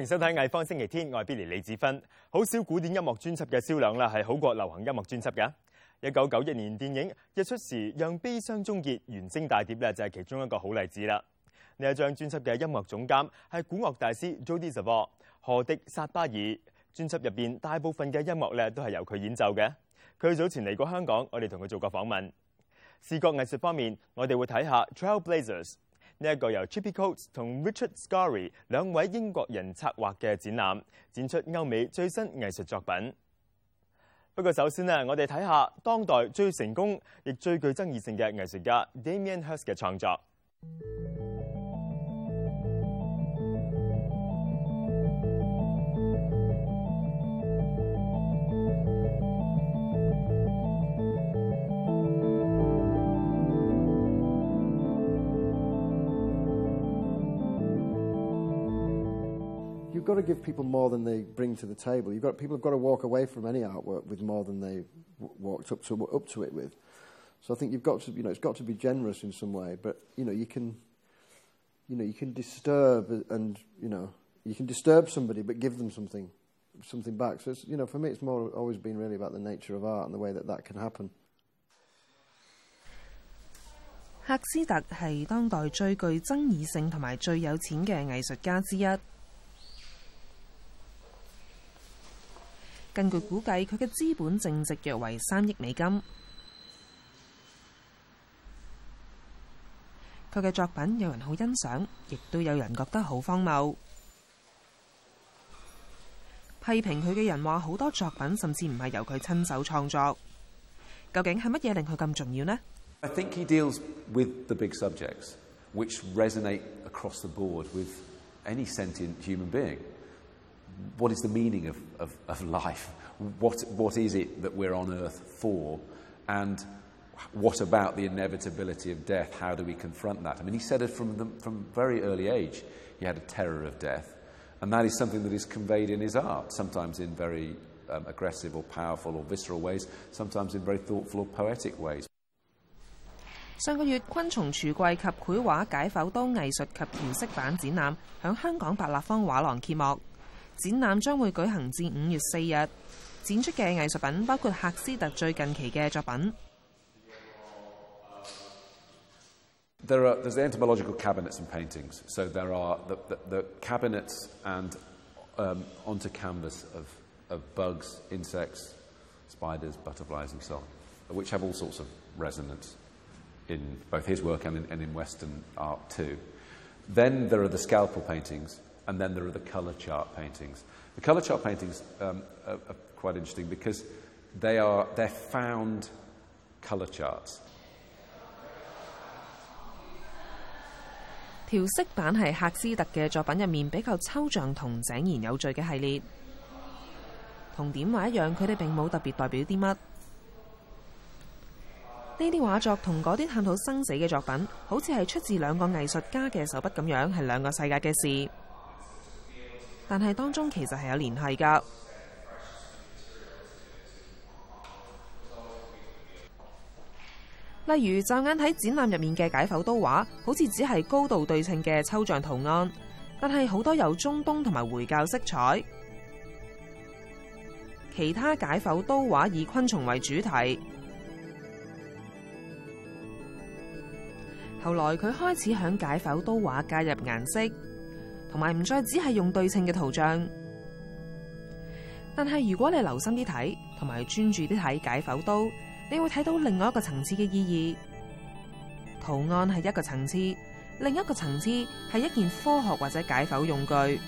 迎收睇《藝方星期天》，我係 Billy 李子芬。好少古典音樂專輯嘅銷量啦，係好過流行音樂專輯嘅。一九九一年電影《日出時讓悲傷終結》原聲大碟咧，就係其中一個好例子啦。呢一張專輯嘅音樂總監係古樂大師 Jody Savoy 何迪薩巴爾。專輯入边大部分嘅音樂咧都係由佢演奏嘅。佢早前嚟過香港，我哋同佢做過訪問。視覺藝術方面，我哋會睇下 Trailblazers 呢一個由 trippy coats 同 Richard Scarry 兩位英國人策劃嘅展覽，展出歐美最新藝術作品。不過首先呢，我哋睇下當代最成功亦最具爭議性嘅藝術家 Damien Hirst 嘅創作。You've got to give people more than they bring to the table. You've got people have got to walk away from any artwork with more than they w- walked up to up to it with. So I think you've got to, you know, it's got to be generous in some way. But you know, you can, you know, you can disturb and you know, you can disturb somebody, but give them something, something back. So it's, you know, for me, it's more always been really about the nature of art and the way that that can happen. 赫斯特系当代最具争议性同埋最有钱嘅艺术家之一。 根據估計，佢嘅資本淨值約為三億美金。佢嘅作品有人好欣賞，亦都有人覺得好荒謬。批評佢嘅人話好多作品甚至唔係由佢親手創作。究竟係乜嘢令佢咁重要呢？I think he deals with the big subjects, which resonate across the board with any sentient human being. what is the meaning of, of, of life? What, what is it that we're on earth for? And what about the inevitability of death? How do we confront that? I mean, he said it from, the, from very early age. He had a terror of death. And that is something that is conveyed in his art, sometimes in very um, aggressive or powerful or visceral ways, sometimes in very thoughtful or poetic ways. 上個月，昆蟲櫥櫃及繪畫解剖刀藝術及填色版展覽響香港白立方畫廊揭幕。展览将会举行至五月四日，展出嘅艺术品包括赫斯特最近期嘅作品。 There are there's entomological cabinets and paintings. So there are the, the, the cabinets and um, onto canvas of, of bugs, insects, spiders, butterflies, and so on, which have all sorts of resonance in both his work and in, and in Western art too. Then there are the scalpel paintings, and then there are the color chart paintings. The color chart paintings um, are, are quite interesting because they are they're found color charts. 調色版係赫斯特嘅作品入面比較抽象同井然有序嘅系列。同點畫一樣，佢哋並冇特別代表啲乜。呢啲畫作同嗰啲探討生死嘅作品，好似係出自兩個藝術家嘅手筆咁樣，係兩個世界嘅事。但係當中其實係有聯繫㗎。例如，驟眼睇展覽入面嘅解剖刀畫，好似只係高度對稱嘅抽象圖案，但係好多有中東同埋回教色彩。其他解剖刀畫以昆蟲為主題。後來佢開始響解剖刀畫加入顏色，同埋唔再只系用對稱嘅圖像。但系如果你留心啲睇，同埋專注啲睇解剖刀，你會睇到另外一個層次嘅意義。圖案係一個層次，另一個層次係一件科學或者解剖用具，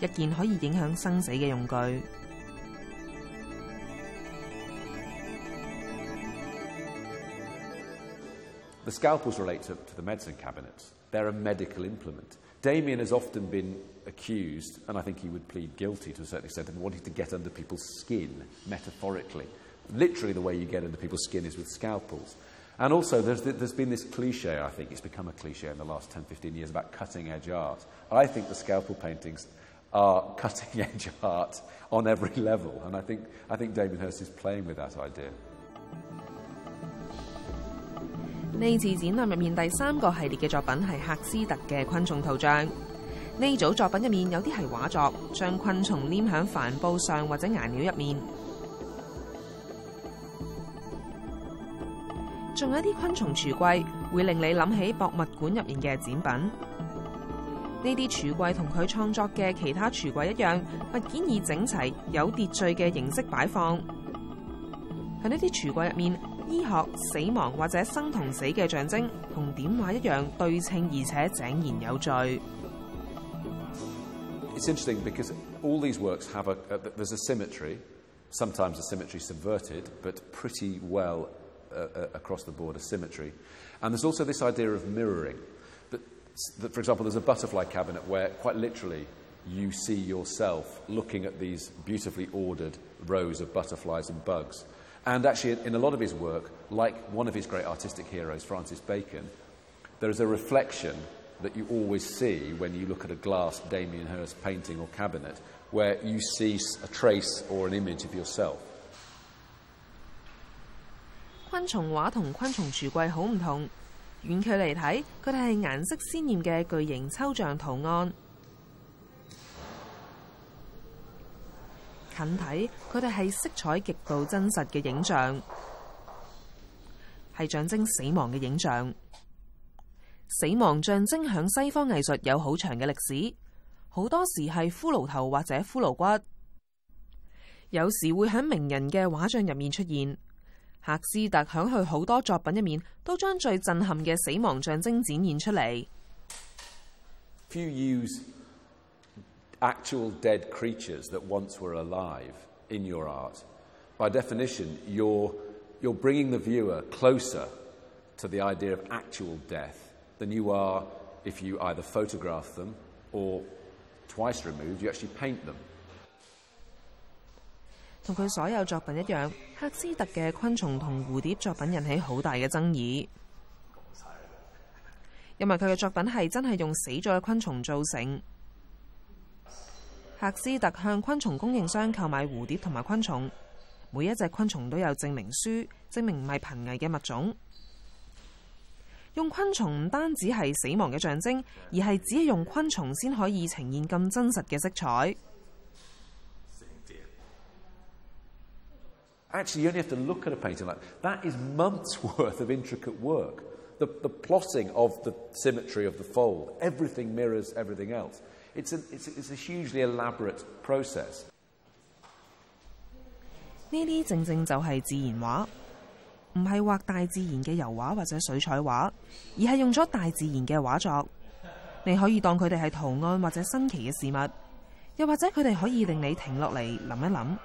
一件可以影響生死嘅用具。The scalpels relate to, to the medicine cabinets. They're a medical implement. Damien has often been accused, and I think he would plead guilty to a certain extent, of wanting to get under people's skin, metaphorically. Literally, the way you get under people's skin is with scalpels. And also, there's, there's been this cliche, I think, it's become a cliche in the last 10, 15 years about cutting edge art. I think the scalpel paintings are cutting edge art on every level, and I think, I think Damien Hirst is playing with that idea. 呢次展覽入面第三個系列嘅作品係赫斯特嘅昆蟲圖像。 呢組作品入面有啲係畫作，將昆蟲黏響帆布上或者顏料入面。仲有一啲昆蟲櫥櫃，會令你諗起博物館入面嘅展品。呢啲櫥櫃同佢創作嘅其他櫥櫃一樣，物件以整齊、有秩序嘅形式擺放。喺呢啲櫥櫃入面， 医学、死亡或者生同死嘅象征，同点画一样对称而且井然有序。 It's interesting because all these works have a, a there's a symmetry, sometimes a symmetry subverted, but pretty well uh, uh, across the board a symmetry. And there's also this idea of mirroring. That, that, for example, there's a butterfly cabinet where quite literally you see yourself looking at these beautifully ordered rows of butterflies and bugs. And actually, in a lot of his work, like one of his great artistic heroes, Francis Bacon, there is a reflection that you always see when you look at a glass Damien Hirst painting or cabinet, where you see a trace or an image of yourself. 昆虫画同昆虫橱柜好唔同，远距离睇，佢哋系颜色鲜艳嘅巨型抽象图案； 近睇，佢哋係色彩極度真實嘅影像，係象徵死亡嘅影像。死亡象徵響西方藝術有好長嘅歷史，好多時係骷髏頭或者骷髏骨，有時會喺名人嘅畫像入面出現。赫斯特響佢好多作品入面，都將最震撼嘅死亡象徵展現出嚟。If you use actual dead creatures that once were alive in your art, by definition, you're, you're bringing the viewer closer to the idea of actual death than you are if you either photograph them or, twice removed, you actually paint them. 同佢所有作品一样，赫斯特嘅昆虫同蝴蝶作品引起好大嘅争议，因为佢嘅作品系真系用死咗嘅昆虫造成。 赫斯特向昆虫供应商购买蝴蝶同埋昆虫，每一只昆虫都有证明书，证明唔系濒危嘅物种。用昆虫唔单止系死亡嘅象征，而系只係用昆虫先可以呈现咁真实嘅色彩。Actually, you only have to look at a painting like that is months worth of intricate work. The, the plotting of the symmetry of the fold, everything mirrors everything else. It's a, it's, a, it's a hugely elaborate process. 呢啲正正就係自然畫，唔係畫大自然嘅油画或者水彩畫，而係用咗大自然嘅畫作。你可以當佢哋係圖案或者新奇嘅事物，又或者佢哋可以令你停落嚟諗一諗。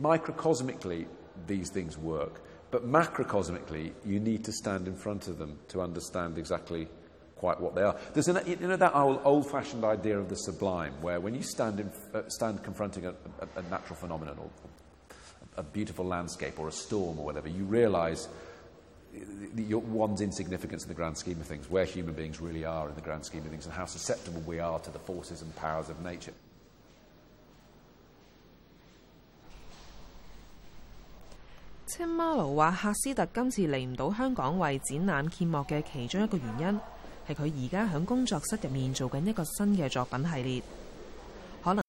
Microcosmically, these things work, but macrocosmically, you need to stand in front of them to understand exactly quite what they are. There's an, you know that old, old-fashioned idea of the sublime, where when you stand, in, uh, stand confronting a, a, a natural phenomenon or a beautiful landscape or a storm or whatever, you realise your one's insignificance in the grand scheme of things, where human beings really are in the grand scheme of things, and how susceptible we are to the forces and powers of nature. 青馬勞話：赫斯特今次嚟唔到香港为展览揭幕嘅其中一个原因，系佢而家喺工作室入面做紧一个新嘅作品系列。可能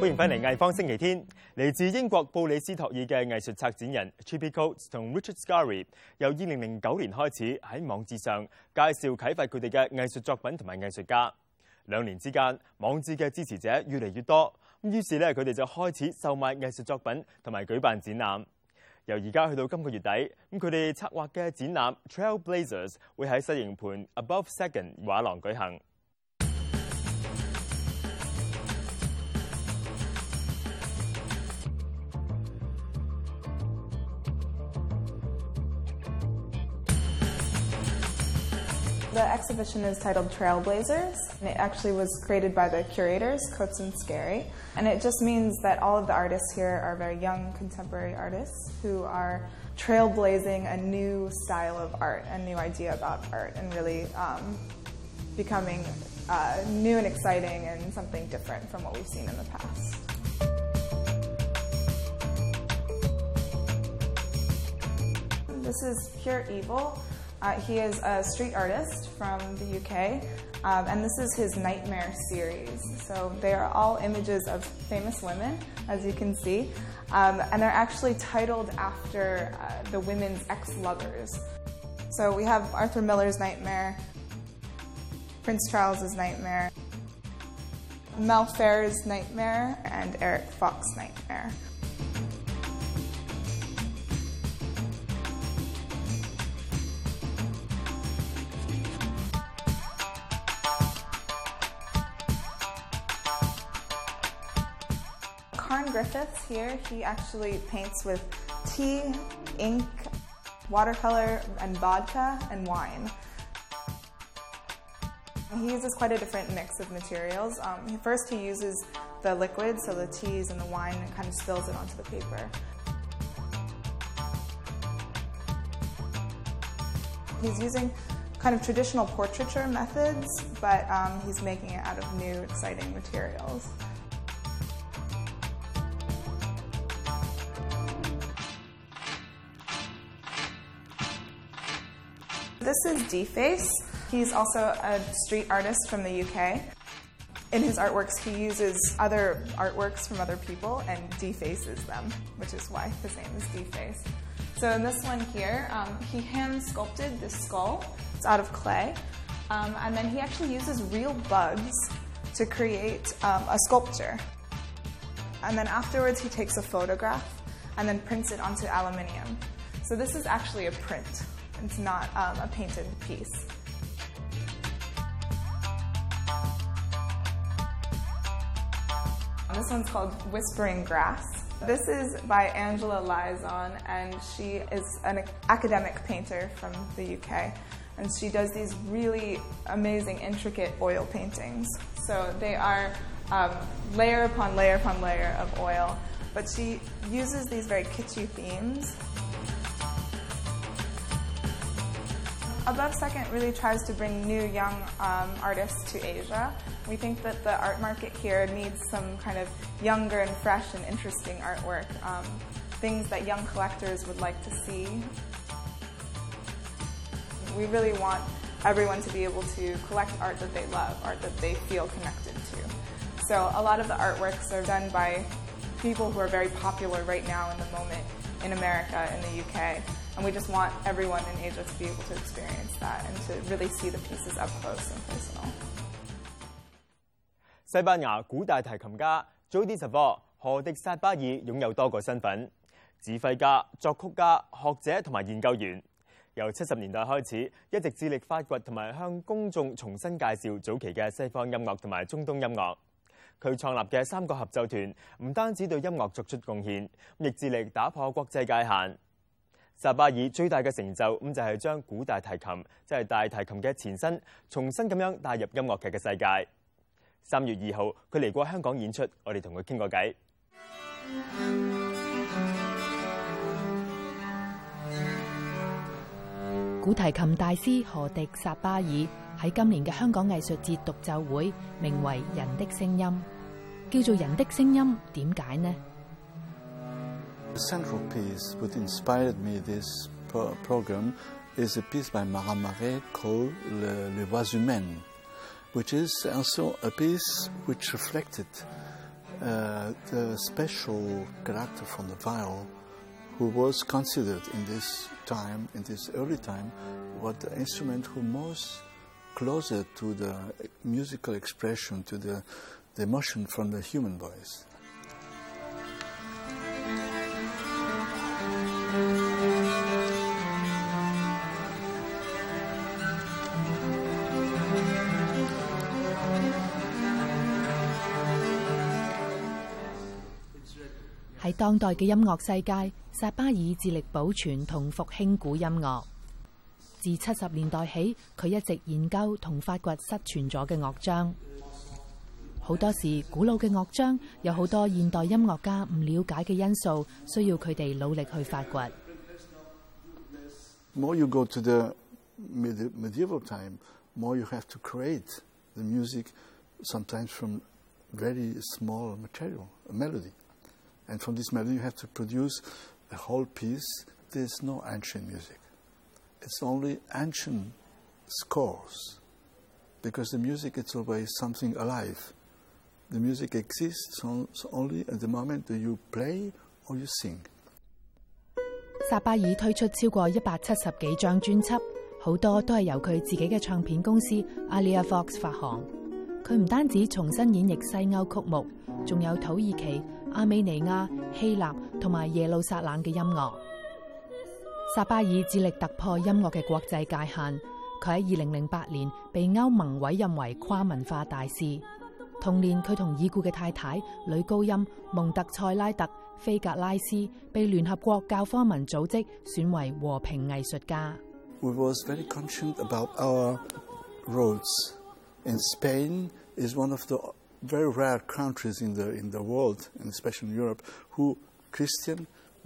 欢迎翻嚟艺方星期天，嚟自英国布里斯托尔嘅艺术策展人 c h i p i c o a t 同 Richard Scarry 由二零零九年开始喺网志上介绍启发佢哋嘅艺术作品同埋艺术家。两年之间，网志嘅支持者越嚟越多，咁於是咧佢哋就開始售賣藝術作品同埋舉辦展覽。由而家去到今個月底，咁佢哋策劃嘅展覽 Trailblazers 會喺西營盤 Above Second 畫廊舉行。 The exhibition is titled Trailblazers, and it actually was created by the curators, Coates and Scarry. And it just means that all of the artists here are very young contemporary artists who are trailblazing a new style of art, a new idea about art, and really um, becoming uh, new and exciting and something different from what we've seen in the past. This is Pure Evil. Uh, he is a street artist from the UK, um, and this is his Nightmare series. So they are all images of famous women, as you can see, um, and they're actually titled after uh, the women's ex lovers. So we have Arthur Miller's Nightmare, Prince Charles's Nightmare, Mel Ferrer's Nightmare, and Eric Fox's Nightmare. Griffiths here, he actually paints with tea, ink, watercolor, and vodka, and wine. He uses quite a different mix of materials. Um, first, he uses the liquid, so the teas and the wine, and kind of spills it onto the paper. He's using kind of traditional portraiture methods, but um, he's making it out of new, exciting materials. This is Deface. He's also a street artist from the UK. In his artworks, he uses other artworks from other people and defaces them, which is why his name is Deface. So in this one here, um, he hand sculpted this skull. It's out of clay. Um, and then he actually uses real bugs to create um, a sculpture. And then afterwards, he takes a photograph and then prints it onto aluminium. So this is actually a print. It's not um, a painted piece. This one's called Whispering Grass. This is by Angela Lizon, and she is an academic painter from the UK. And she does these really amazing, intricate oil paintings. So they are um, layer upon layer upon layer of oil, but she uses these very kitschy themes Above Second really tries to bring new young um, artists to Asia. We think that the art market here needs some kind of younger and fresh and interesting artwork, um, things that young collectors would like to see. We really want everyone to be able to collect art that they love, art that they feel connected to. So a lot of the artworks are done by people who are very popular right now in the moment in America in the UK. And we just want everyone in Asia to be able to experience that and to really see the pieces up close and personal. 西班牙古大提琴家 Jody Savor 何迪萨巴尔拥有多个身份：指挥家、作曲家、学者同埋研究员。由七十年代开始，一直致力发掘同埋向公众重新介绍早期嘅西方音乐同埋中东音乐。佢創立嘅三個合奏團唔單止對音樂作出貢獻，亦致力打破國際界限。薩巴爾最大嘅成就咁就係將古大提琴，即係大提琴嘅前身，重新咁樣帶入音樂劇嘅世界。三月二號，佢嚟過香港演出，我哋同佢傾過偈。古提琴大師何迪薩巴爾 the central piece which inspired me this program is a piece by Marin Marais called Les Voix Humaines, which is also a piece which reflected uh, the special character from the viol who was considered in this time, in this early time, what the instrument who most closer to the musical expression, to the, the emotion from the human voice. 喺当代嘅音乐世界，萨巴尔致力保存同复兴古音乐。 自七十年代起，佢一直研究同發掘失傳咗嘅樂章。好多時，古老嘅樂章有好多現代音樂家唔了解嘅因素，需要佢哋努力去發掘。more you go to the medi- medieval time, more you have to create the music, sometimes from very small material, a melody. And from this melody, you have to produce a whole piece there's no ancient music. It's only ancient scores, because the music is always something alive. The music exists only at the moment that you play or you sing. 薩巴爾推出超過一百七十幾張專輯，好多都係由佢自己嘅唱片公司 Alia Fox 發行。佢唔單止重新演繹西歐曲目，仲有土耳其、亞美尼亞、希臘同埋耶路撒冷嘅音樂。薩巴爾致力突破音樂嘅國際界限。佢喺二零零八年被歐盟委任為跨文化大使。同年，佢同已故嘅太太女高音蒙特塞拉特菲格拉斯被聯合國教科文組織選為和平藝術家。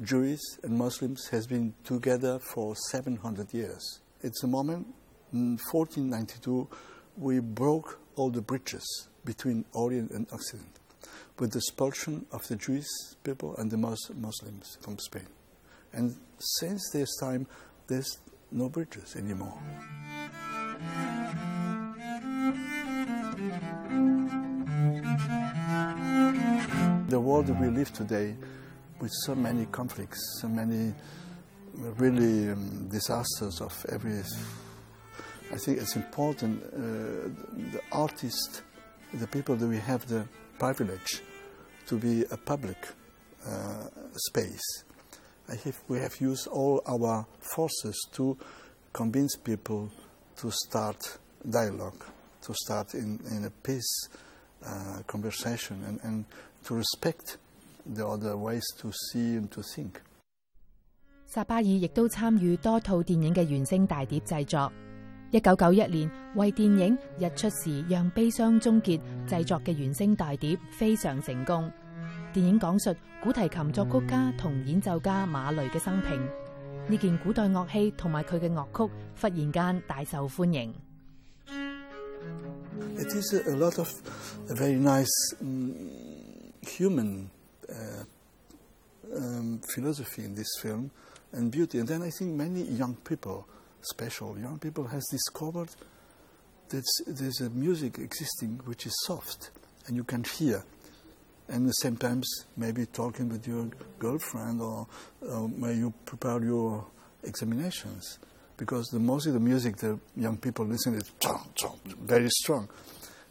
Jewish, and Muslims has been together for 700 years. It's a moment in 1492 we broke all the bridges between Orient and Occident with the expulsion of the Jewish people and the Mus- Muslims from Spain. And since this time, there's no bridges anymore. The world that we live today, with so many conflicts, so many really um, disasters of every, I think it's important. Uh, the artists, the people that we have the privilege to be a public uh, space. I think we have used all our forces to convince people to start dialogue, to start in, in a peace uh, conversation, and, and to respect the other ways to see and to think. 薩巴爾亦都參與多套電影嘅原聲大碟製作。一九九一年為電影《日出時讓悲傷終結》製作嘅原聲大碟非常成功。電影講述古提琴作曲家同演奏家馬雷嘅生平。呢件古代樂器同埋佢嘅樂曲忽然間大受歡迎。It is a, lot of very nice um, human uh, um, philosophy in this film and beauty. And then I think many young people, special young people, has discovered that there's a music existing which is soft and you can hear. And sometimes maybe talking with your girlfriend or uh, when you prepare your examinations because the most of the music the young people listen is very strong.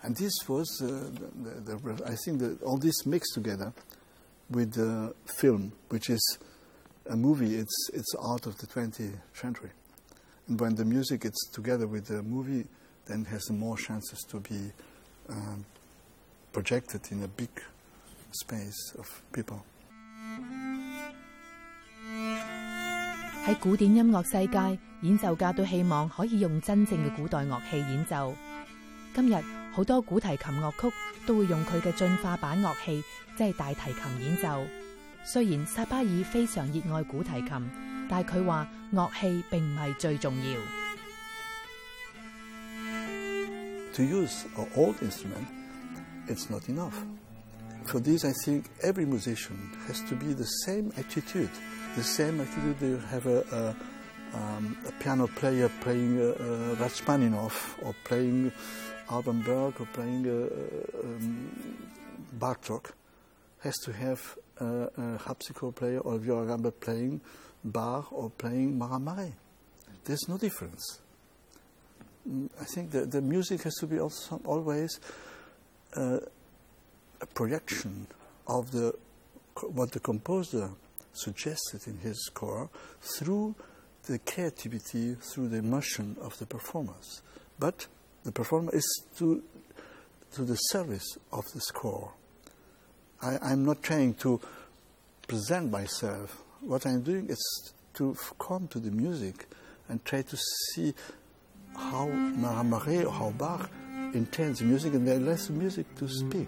And this was, uh, the, the, I think, that all this mixed together with the film, which is a movie, it's, it's art of the 20th century. And when the music is together with the movie, then it has more chances to be um, projected in a big space of people. 喺古典音乐世界，演奏家都希望可以用真正嘅古代乐器演奏。今日 好多古提琴樂曲都會用佢嘅進化版樂器，即係大提琴演奏。雖然薩巴爾非常熱愛古提琴，但係佢話樂器並唔係最重要。To use an old instrument, it's not enough. For this, I think every musician has to be the same attitude, the same attitude you have a, a, um, a piano player playing uh, uh, Rachmaninoff or playing Alban Berg or playing uh, um, Bartok has to have a, a harpsichord player or viola gamba playing Bach or playing Marin Marais. There's no difference. Mm, I think the, the music has to be also always uh, a projection of the what the composer suggested in his score through the creativity, through the emotion of the performers. But the performer is to to the service of the score. I, I'm not trying to present myself. What I'm doing is to come to the music and try to see how Marin Marais or how Bach intends the music and then let the music to speak.